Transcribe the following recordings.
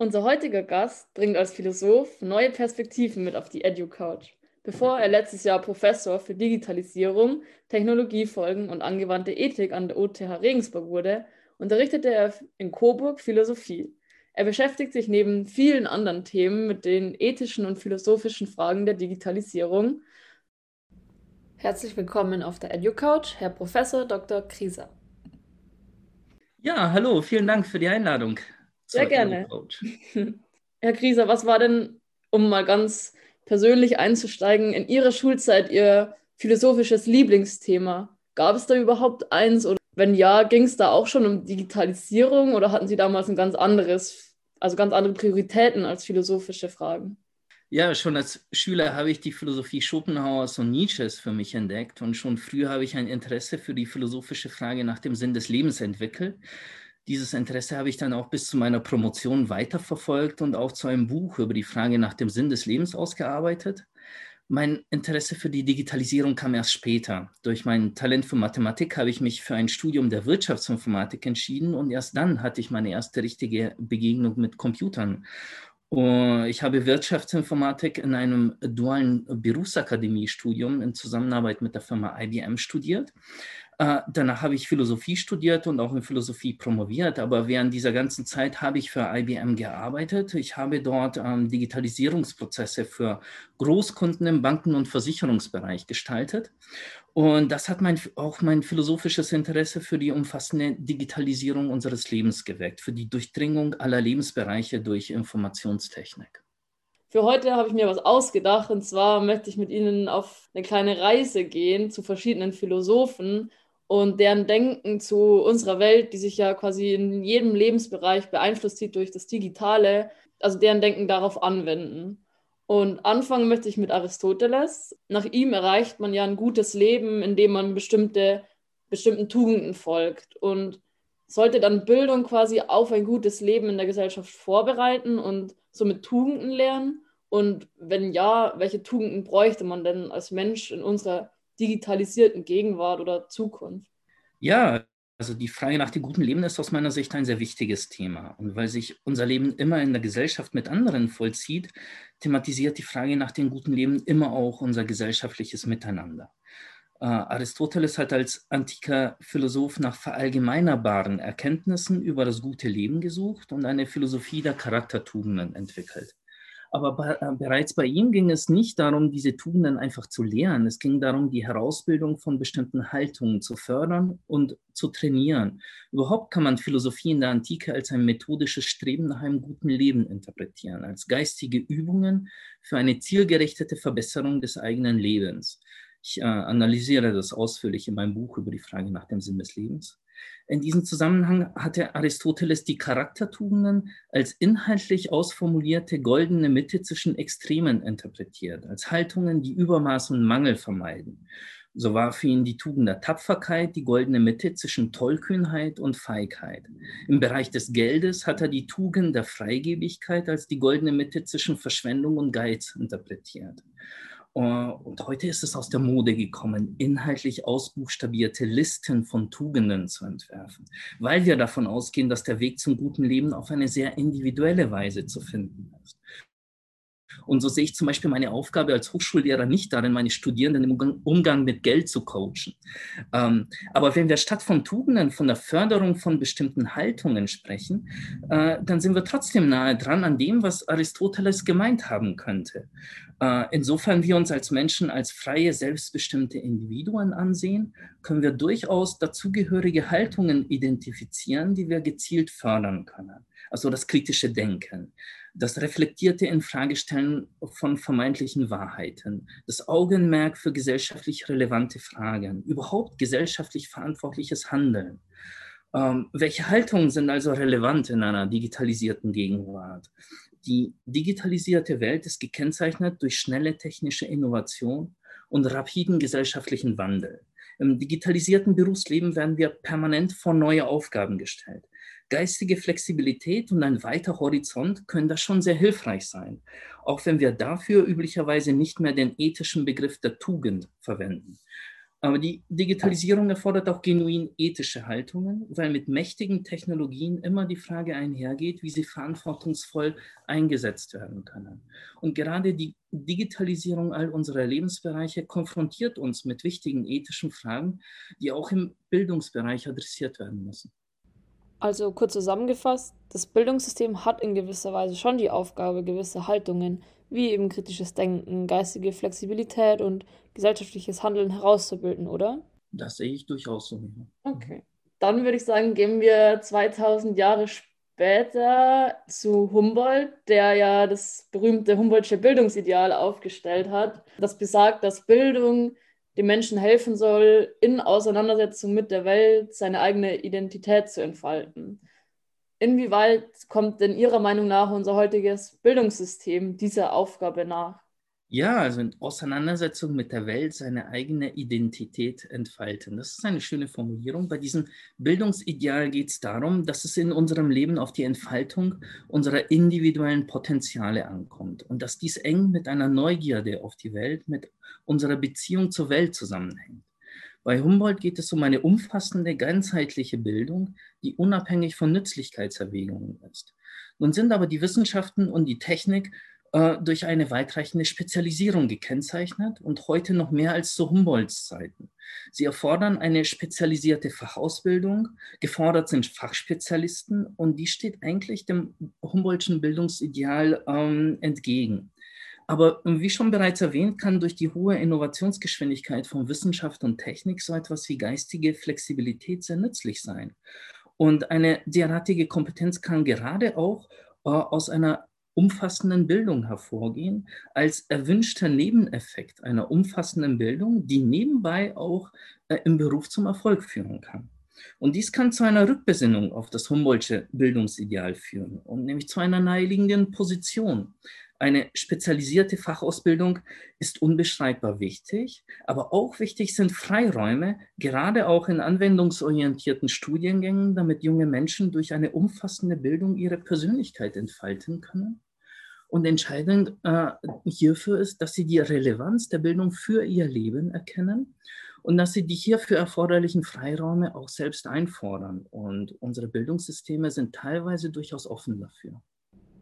Unser heutiger Gast bringt als Philosoph neue Perspektiven mit auf die EduCouch. Bevor er letztes Jahr Professor für Digitalisierung, Technologiefolgen und angewandte Ethik an der OTH Regensburg wurde, unterrichtete er in Coburg Philosophie. Er beschäftigt sich neben vielen anderen Themen mit den ethischen und philosophischen Fragen der Digitalisierung. Herzlich willkommen auf der EduCouch, Herr Professor Dr. Krieser. Ja, hallo, vielen Dank für die Einladung. Sehr gerne. Herr Krieser, was war denn, um mal ganz persönlich einzusteigen, in Ihrer Schulzeit Ihr philosophisches Lieblingsthema? Gab es da überhaupt eins? Oder wenn ja, ging es da auch schon um Digitalisierung oder hatten Sie damals ein ganz anderes, also ganz andere Prioritäten als philosophische Fragen? Ja, schon als Schüler habe ich die Philosophie Schopenhauers und Nietzsches für mich entdeckt und schon früh habe ich ein Interesse für die philosophische Frage nach dem Sinn des Lebens entwickelt. Dieses Interesse habe ich dann auch bis zu meiner Promotion weiterverfolgt und auch zu einem Buch über die Frage nach dem Sinn des Lebens ausgearbeitet. Mein Interesse für die Digitalisierung kam erst später. Durch mein Talent für Mathematik habe ich mich für ein Studium der Wirtschaftsinformatik entschieden und erst dann hatte ich meine erste richtige Begegnung mit Computern. Ich habe Wirtschaftsinformatik in einem dualen Berufsakademiestudium in Zusammenarbeit mit der Firma IBM studiert. Äh, danach habe ich Philosophie studiert und auch in Philosophie promoviert, aber während dieser ganzen Zeit habe ich für IBM gearbeitet. Ich habe dort ähm, Digitalisierungsprozesse für Großkunden im Banken- und Versicherungsbereich gestaltet. Und das hat mein, auch mein philosophisches Interesse für die umfassende Digitalisierung unseres Lebens geweckt, für die Durchdringung aller Lebensbereiche durch Informationstechnik. Für heute habe ich mir was ausgedacht und zwar möchte ich mit Ihnen auf eine kleine Reise gehen zu verschiedenen Philosophen und deren Denken zu unserer Welt, die sich ja quasi in jedem Lebensbereich beeinflusst sieht durch das Digitale, also deren Denken darauf anwenden. Und anfangen möchte ich mit Aristoteles. Nach ihm erreicht man ja ein gutes Leben, indem man bestimmte, bestimmten Tugenden folgt. Und sollte dann Bildung quasi auf ein gutes Leben in der Gesellschaft vorbereiten und somit Tugenden lernen? Und wenn ja, welche Tugenden bräuchte man denn als Mensch in unserer digitalisierten Gegenwart oder Zukunft? Ja, also die Frage nach dem guten Leben ist aus meiner Sicht ein sehr wichtiges Thema. Und weil sich unser Leben immer in der Gesellschaft mit anderen vollzieht, thematisiert die Frage nach dem guten Leben immer auch unser gesellschaftliches Miteinander. Uh, Aristoteles hat als antiker Philosoph nach verallgemeinerbaren Erkenntnissen über das gute Leben gesucht und eine Philosophie der Charaktertugenden entwickelt. Aber bei, äh, bereits bei ihm ging es nicht darum, diese Tugenden einfach zu lehren. Es ging darum, die Herausbildung von bestimmten Haltungen zu fördern und zu trainieren. Überhaupt kann man Philosophie in der Antike als ein methodisches Streben nach einem guten Leben interpretieren, als geistige Übungen für eine zielgerichtete Verbesserung des eigenen Lebens. Ich äh, analysiere das ausführlich in meinem Buch über die Frage nach dem Sinn des Lebens. In diesem Zusammenhang hatte Aristoteles die Charaktertugenden als inhaltlich ausformulierte goldene Mitte zwischen Extremen interpretiert, als Haltungen, die Übermaß und Mangel vermeiden. So war für ihn die Tugend der Tapferkeit die goldene Mitte zwischen Tollkühnheit und Feigheit. Im Bereich des Geldes hat er die Tugend der Freigebigkeit als die goldene Mitte zwischen Verschwendung und Geiz interpretiert. Äh, und heute ist es aus der Mode gekommen, inhaltlich ausbuchstabierte Listen von Tugenden zu entwerfen, weil wir davon ausgehen, dass der Weg zum guten Leben auf eine sehr individuelle Weise zu finden ist. Und so sehe ich zum Beispiel meine Aufgabe als Hochschullehrer nicht darin, meine Studierenden im Umgang mit Geld zu coachen. Ähm, aber wenn wir statt von Tugenden, von der Förderung von bestimmten Haltungen sprechen, äh, dann sind wir trotzdem nahe dran an dem, was Aristoteles gemeint haben könnte. Äh, insofern wir uns als Menschen als freie, selbstbestimmte Individuen ansehen, können wir durchaus dazugehörige Haltungen identifizieren, die wir gezielt fördern können. Also das kritische Denken, das reflektierte Infragestellen von vermeintlichen Wahrheiten, das Augenmerk für gesellschaftlich relevante Fragen, überhaupt gesellschaftlich verantwortliches Handeln. Ähm, welche Haltungen sind also relevant in einer digitalisierten Gegenwart? Die digitalisierte Welt ist gekennzeichnet durch schnelle technische Innovation und rapiden gesellschaftlichen Wandel. Im digitalisierten Berufsleben werden wir permanent vor neue Aufgaben gestellt. Geistige Flexibilität und ein weiter Horizont können da schon sehr hilfreich sein, auch wenn wir dafür üblicherweise nicht mehr den ethischen Begriff der Tugend verwenden. Aber die Digitalisierung erfordert auch genuin ethische Haltungen, weil mit mächtigen Technologien immer die Frage einhergeht, wie sie verantwortungsvoll eingesetzt werden können. Und gerade die Digitalisierung all unserer Lebensbereiche konfrontiert uns mit wichtigen ethischen Fragen, die auch im Bildungsbereich adressiert werden müssen. Also kurz zusammengefasst, das Bildungssystem hat in gewisser Weise schon die Aufgabe, gewisse Haltungen wie eben kritisches Denken, geistige Flexibilität und gesellschaftliches Handeln herauszubilden, oder? Das sehe ich durchaus so. Okay. Dann würde ich sagen, gehen wir 2000 Jahre später zu Humboldt, der ja das berühmte Humboldtsche Bildungsideal aufgestellt hat, das besagt, dass Bildung dem Menschen helfen soll, in Auseinandersetzung mit der Welt seine eigene Identität zu entfalten. Inwieweit kommt denn Ihrer Meinung nach unser heutiges Bildungssystem dieser Aufgabe nach? Ja, also in Auseinandersetzung mit der Welt seine eigene Identität entfalten. Das ist eine schöne Formulierung. Bei diesem Bildungsideal geht es darum, dass es in unserem Leben auf die Entfaltung unserer individuellen Potenziale ankommt und dass dies eng mit einer Neugierde auf die Welt, mit unserer Beziehung zur Welt zusammenhängt. Bei Humboldt geht es um eine umfassende, ganzheitliche Bildung, die unabhängig von Nützlichkeitserwägungen ist. Nun sind aber die Wissenschaften und die Technik äh, durch eine weitreichende Spezialisierung gekennzeichnet und heute noch mehr als zu Humboldts Zeiten. Sie erfordern eine spezialisierte Fachausbildung, gefordert sind Fachspezialisten und die steht eigentlich dem Humboldtschen Bildungsideal ähm, entgegen. Aber wie schon bereits erwähnt, kann durch die hohe Innovationsgeschwindigkeit von Wissenschaft und Technik so etwas wie geistige Flexibilität sehr nützlich sein. Und eine derartige Kompetenz kann gerade auch äh, aus einer umfassenden Bildung hervorgehen, als erwünschter Nebeneffekt einer umfassenden Bildung, die nebenbei auch äh, im Beruf zum Erfolg führen kann. Und dies kann zu einer Rückbesinnung auf das Humboldtsche Bildungsideal führen und nämlich zu einer naheliegenden Position, eine spezialisierte Fachausbildung ist unbeschreibbar wichtig, aber auch wichtig sind Freiräume, gerade auch in anwendungsorientierten Studiengängen, damit junge Menschen durch eine umfassende Bildung ihre Persönlichkeit entfalten können. Und entscheidend äh, hierfür ist, dass sie die Relevanz der Bildung für ihr Leben erkennen und dass sie die hierfür erforderlichen Freiräume auch selbst einfordern. Und unsere Bildungssysteme sind teilweise durchaus offen dafür.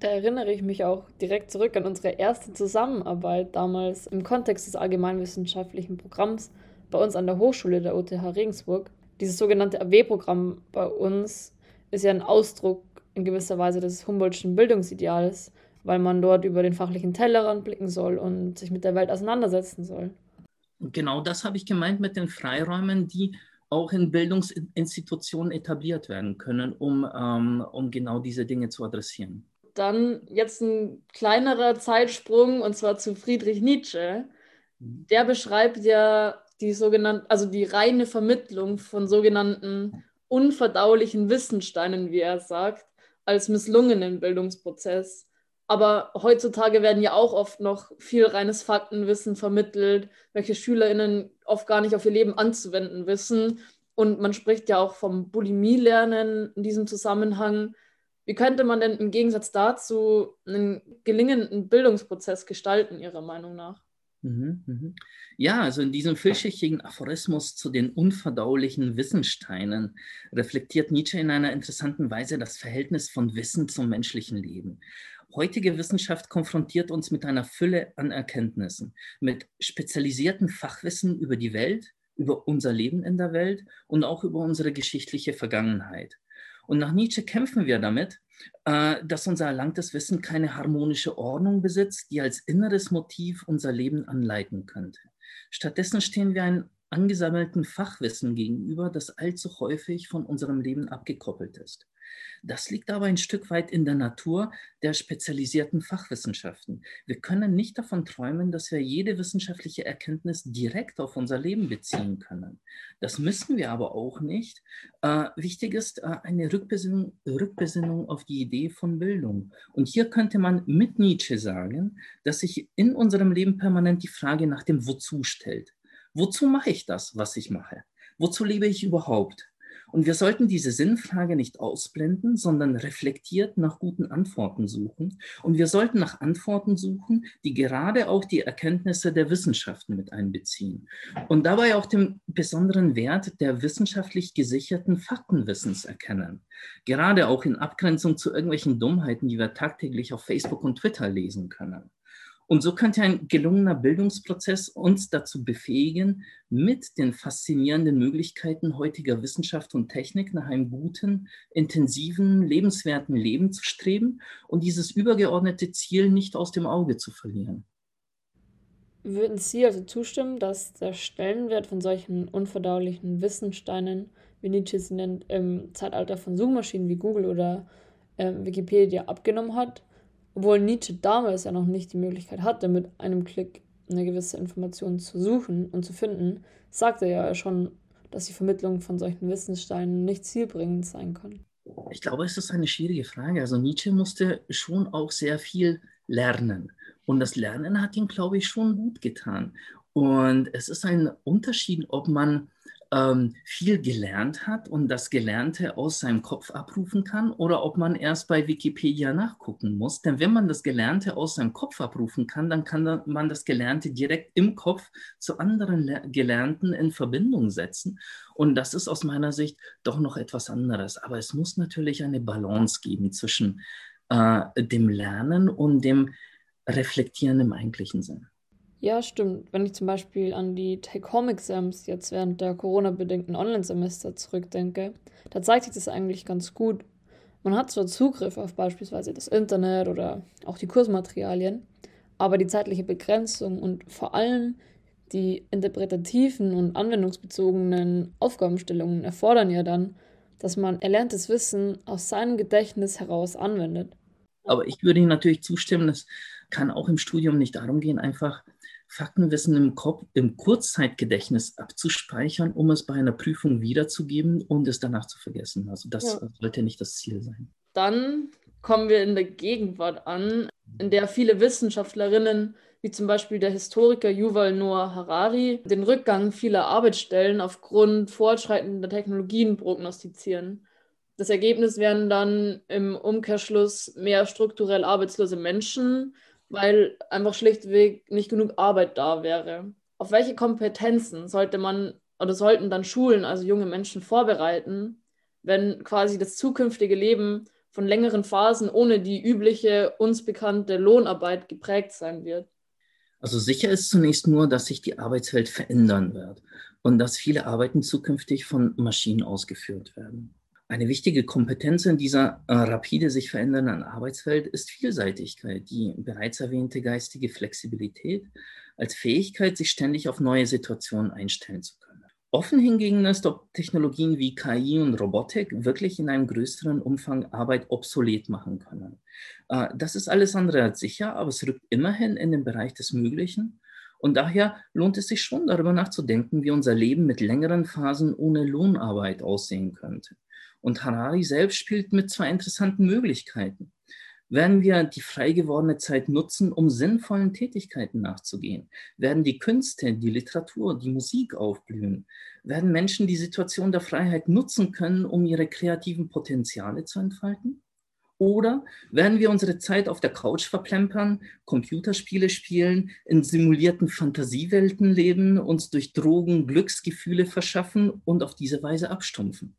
Da erinnere ich mich auch direkt zurück an unsere erste Zusammenarbeit damals im Kontext des allgemeinwissenschaftlichen Programms bei uns an der Hochschule der OTH Regensburg. Dieses sogenannte AW-Programm bei uns ist ja ein Ausdruck in gewisser Weise des Humboldtschen Bildungsideals, weil man dort über den fachlichen Tellerrand blicken soll und sich mit der Welt auseinandersetzen soll. Genau das habe ich gemeint mit den Freiräumen, die auch in Bildungsinstitutionen etabliert werden können, um, ähm, um genau diese Dinge zu adressieren. Dann jetzt ein kleinerer Zeitsprung und zwar zu Friedrich Nietzsche. Der beschreibt ja die sogenannte, also die reine Vermittlung von sogenannten unverdaulichen Wissensteinen, wie er sagt, als misslungenen Bildungsprozess. Aber heutzutage werden ja auch oft noch viel reines Faktenwissen vermittelt, welche SchülerInnen oft gar nicht auf ihr Leben anzuwenden wissen. Und man spricht ja auch vom Bulimie-Lernen in diesem Zusammenhang. Wie könnte man denn im Gegensatz dazu einen gelingenden Bildungsprozess gestalten, Ihrer Meinung nach? Mhm, mhm. Ja, also in diesem vielschichtigen Aphorismus zu den unverdaulichen Wissensteinen reflektiert Nietzsche in einer interessanten Weise das Verhältnis von Wissen zum menschlichen Leben. Heutige Wissenschaft konfrontiert uns mit einer Fülle an Erkenntnissen, mit spezialisiertem Fachwissen über die Welt, über unser Leben in der Welt und auch über unsere geschichtliche Vergangenheit. Und nach Nietzsche kämpfen wir damit, äh, dass unser erlangtes Wissen keine harmonische Ordnung besitzt, die als inneres Motiv unser Leben anleiten könnte. Stattdessen stehen wir einem angesammelten Fachwissen gegenüber, das allzu häufig von unserem Leben abgekoppelt ist. Das liegt aber ein Stück weit in der Natur der spezialisierten Fachwissenschaften. Wir können nicht davon träumen, dass wir jede wissenschaftliche Erkenntnis direkt auf unser Leben beziehen können. Das müssen wir aber auch nicht. Äh, wichtig ist äh, eine Rückbesinnung, Rückbesinnung auf die Idee von Bildung. Und hier könnte man mit Nietzsche sagen, dass sich in unserem Leben permanent die Frage nach dem Wozu stellt. Wozu mache ich das, was ich mache? Wozu lebe ich überhaupt? Und wir sollten diese Sinnfrage nicht ausblenden, sondern reflektiert nach guten Antworten suchen. Und wir sollten nach Antworten suchen, die gerade auch die Erkenntnisse der Wissenschaften mit einbeziehen. Und dabei auch den besonderen Wert der wissenschaftlich gesicherten Faktenwissens erkennen. Gerade auch in Abgrenzung zu irgendwelchen Dummheiten, die wir tagtäglich auf Facebook und Twitter lesen können. Und so könnte ein gelungener Bildungsprozess uns dazu befähigen, mit den faszinierenden Möglichkeiten heutiger Wissenschaft und Technik nach einem guten, intensiven, lebenswerten Leben zu streben und dieses übergeordnete Ziel nicht aus dem Auge zu verlieren. Würden Sie also zustimmen, dass der Stellenwert von solchen unverdaulichen Wissensteinen, wie Nietzsche sie nennt, im Zeitalter von Suchmaschinen wie Google oder äh, Wikipedia abgenommen hat? Obwohl Nietzsche damals ja noch nicht die Möglichkeit hatte, mit einem Klick eine gewisse Information zu suchen und zu finden, sagte er ja schon, dass die Vermittlung von solchen Wissenssteinen nicht zielbringend sein kann. Ich glaube, es ist eine schwierige Frage. Also Nietzsche musste schon auch sehr viel lernen. Und das Lernen hat ihm, glaube ich, schon gut getan. Und es ist ein Unterschied, ob man ähm, viel gelernt hat und das Gelernte aus seinem Kopf abrufen kann oder ob man erst bei Wikipedia nachgucken muss. Denn wenn man das Gelernte aus seinem Kopf abrufen kann, dann kann man das Gelernte direkt im Kopf zu anderen Le Gelernten in Verbindung setzen. Und das ist aus meiner Sicht doch noch etwas anderes. Aber es muss natürlich eine Balance geben zwischen äh, dem Lernen und dem Reflektieren im eigentlichen Sinn. Ja, stimmt. Wenn ich zum Beispiel an die Take-Home-Exams jetzt während der Corona-bedingten Online-Semester zurückdenke, da zeigt sich das eigentlich ganz gut. Man hat zwar Zugriff auf beispielsweise das Internet oder auch die Kursmaterialien, aber die zeitliche Begrenzung und vor allem die interpretativen und anwendungsbezogenen Aufgabenstellungen erfordern ja dann, dass man erlerntes Wissen aus seinem Gedächtnis heraus anwendet. Aber ich würde Ihnen natürlich zustimmen, es kann auch im Studium nicht darum gehen, einfach Faktenwissen im, Kopf, im Kurzzeitgedächtnis abzuspeichern, um es bei einer Prüfung wiederzugeben und es danach zu vergessen. Also das ja. sollte nicht das Ziel sein. Dann kommen wir in der Gegenwart an, in der viele Wissenschaftlerinnen, wie zum Beispiel der Historiker Yuval Noah Harari, den Rückgang vieler Arbeitsstellen aufgrund fortschreitender Technologien prognostizieren. Das Ergebnis wären dann im Umkehrschluss mehr strukturell arbeitslose Menschen, weil einfach schlichtweg nicht genug Arbeit da wäre. Auf welche Kompetenzen sollte man oder sollten dann Schulen, also junge Menschen, vorbereiten, wenn quasi das zukünftige Leben von längeren Phasen ohne die übliche, uns bekannte Lohnarbeit geprägt sein wird? Also sicher ist zunächst nur, dass sich die Arbeitswelt verändern wird und dass viele Arbeiten zukünftig von Maschinen ausgeführt werden. Eine wichtige Kompetenz in dieser äh, rapide sich verändernden Arbeitswelt ist Vielseitigkeit, die bereits erwähnte geistige Flexibilität als Fähigkeit, sich ständig auf neue Situationen einstellen zu können. Offen hingegen ist, ob Technologien wie KI und Robotik wirklich in einem größeren Umfang Arbeit obsolet machen können. Äh, das ist alles andere als sicher, aber es rückt immerhin in den Bereich des Möglichen. Und daher lohnt es sich schon darüber nachzudenken, wie unser Leben mit längeren Phasen ohne Lohnarbeit aussehen könnte. Und Harari selbst spielt mit zwei interessanten Möglichkeiten. Werden wir die frei gewordene Zeit nutzen, um sinnvollen Tätigkeiten nachzugehen? Werden die Künste, die Literatur, die Musik aufblühen? Werden Menschen die Situation der Freiheit nutzen können, um ihre kreativen Potenziale zu entfalten? Oder werden wir unsere Zeit auf der Couch verplempern, Computerspiele spielen, in simulierten Fantasiewelten leben, uns durch Drogen Glücksgefühle verschaffen und auf diese Weise abstumpfen?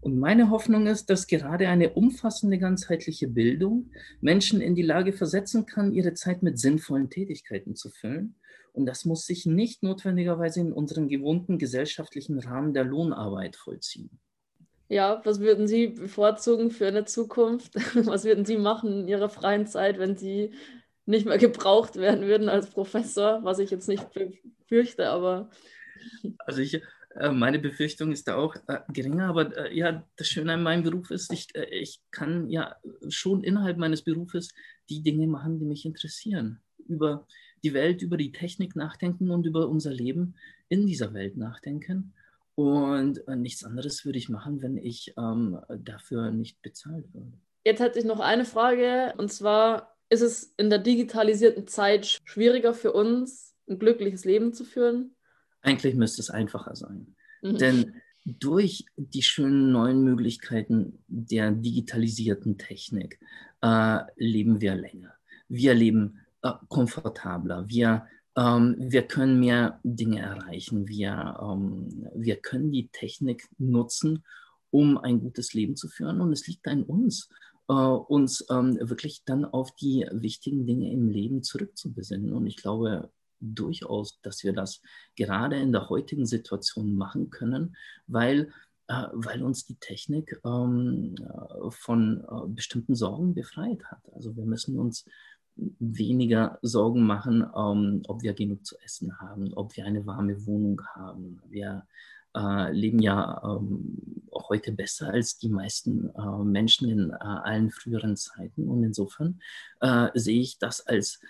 Und meine Hoffnung ist, dass gerade eine umfassende ganzheitliche Bildung Menschen in die Lage versetzen kann, ihre Zeit mit sinnvollen Tätigkeiten zu füllen. Und das muss sich nicht notwendigerweise in unserem gewohnten gesellschaftlichen Rahmen der Lohnarbeit vollziehen. Ja, was würden Sie bevorzugen für eine Zukunft? Was würden Sie machen in Ihrer freien Zeit, wenn Sie nicht mehr gebraucht werden würden als Professor, was ich jetzt nicht fürchte, aber. Also ich, meine Befürchtung ist da auch äh, geringer, aber äh, ja, das Schöne an meinem Beruf ist, ich, äh, ich kann ja schon innerhalb meines Berufes die Dinge machen, die mich interessieren. Über die Welt, über die Technik nachdenken und über unser Leben in dieser Welt nachdenken. Und äh, nichts anderes würde ich machen, wenn ich ähm, dafür nicht bezahlt würde. Jetzt hätte ich noch eine Frage, und zwar ist es in der digitalisierten Zeit schwieriger für uns, ein glückliches Leben zu führen? Eigentlich müsste es einfacher sein. Mhm. Denn durch die schönen neuen Möglichkeiten der digitalisierten Technik äh, leben wir länger. Wir leben äh, komfortabler. Wir, ähm, wir können mehr Dinge erreichen. Wir, ähm, wir können die Technik nutzen, um ein gutes Leben zu führen. Und es liegt an uns, äh, uns ähm, wirklich dann auf die wichtigen Dinge im Leben zurückzubesinnen. Und ich glaube durchaus, dass wir das gerade in der heutigen Situation machen können, weil äh, weil uns die Technik ähm, äh, von äh, bestimmten Sorgen befreit hat. Also wir müssen uns weniger Sorgen machen, ähm, ob wir genug zu essen haben, ob wir eine warme Wohnung haben. Wir äh, leben ja ähm, heute besser als die meisten äh, Menschen in äh, allen früheren Zeiten. Und insofern äh, sehe ich das als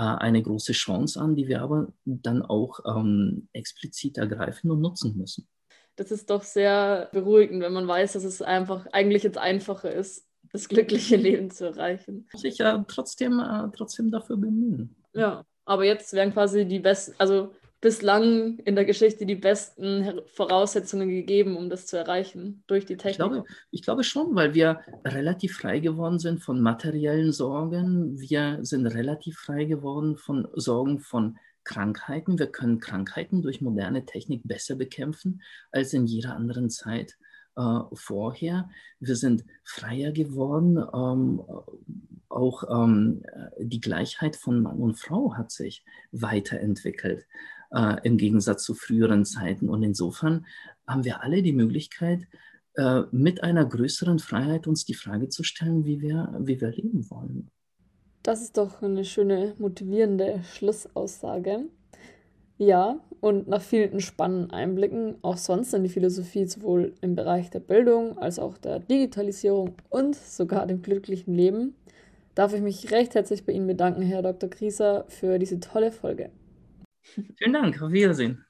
eine große Chance an, die wir aber dann auch ähm, explizit ergreifen und nutzen müssen. Das ist doch sehr beruhigend, wenn man weiß, dass es einfach eigentlich jetzt einfacher ist, das glückliche Leben zu erreichen. Muss ich ja trotzdem, äh, trotzdem dafür bemühen. Ja, aber jetzt werden quasi die besten, also bislang in der Geschichte die besten Voraussetzungen gegeben, um das zu erreichen durch die Technik? Ich glaube, ich glaube schon, weil wir relativ frei geworden sind von materiellen Sorgen. Wir sind relativ frei geworden von Sorgen von Krankheiten. Wir können Krankheiten durch moderne Technik besser bekämpfen als in jeder anderen Zeit äh, vorher. Wir sind freier geworden. Ähm, auch ähm, die Gleichheit von Mann und Frau hat sich weiterentwickelt äh, im Gegensatz zu früheren Zeiten. Und insofern haben wir alle die Möglichkeit, äh, mit einer größeren Freiheit uns die Frage zu stellen, wie wir, wie wir leben wollen. Das ist doch eine schöne, motivierende Schlussaussage. Ja, und nach vielen spannenden Einblicken auch sonst in die Philosophie, sowohl im Bereich der Bildung als auch der Digitalisierung und sogar dem glücklichen Leben, darf ich mich recht herzlich bei Ihnen bedanken, Herr Dr. Grieser, für diese tolle Folge. Vielen Dank, auf Wiedersehen.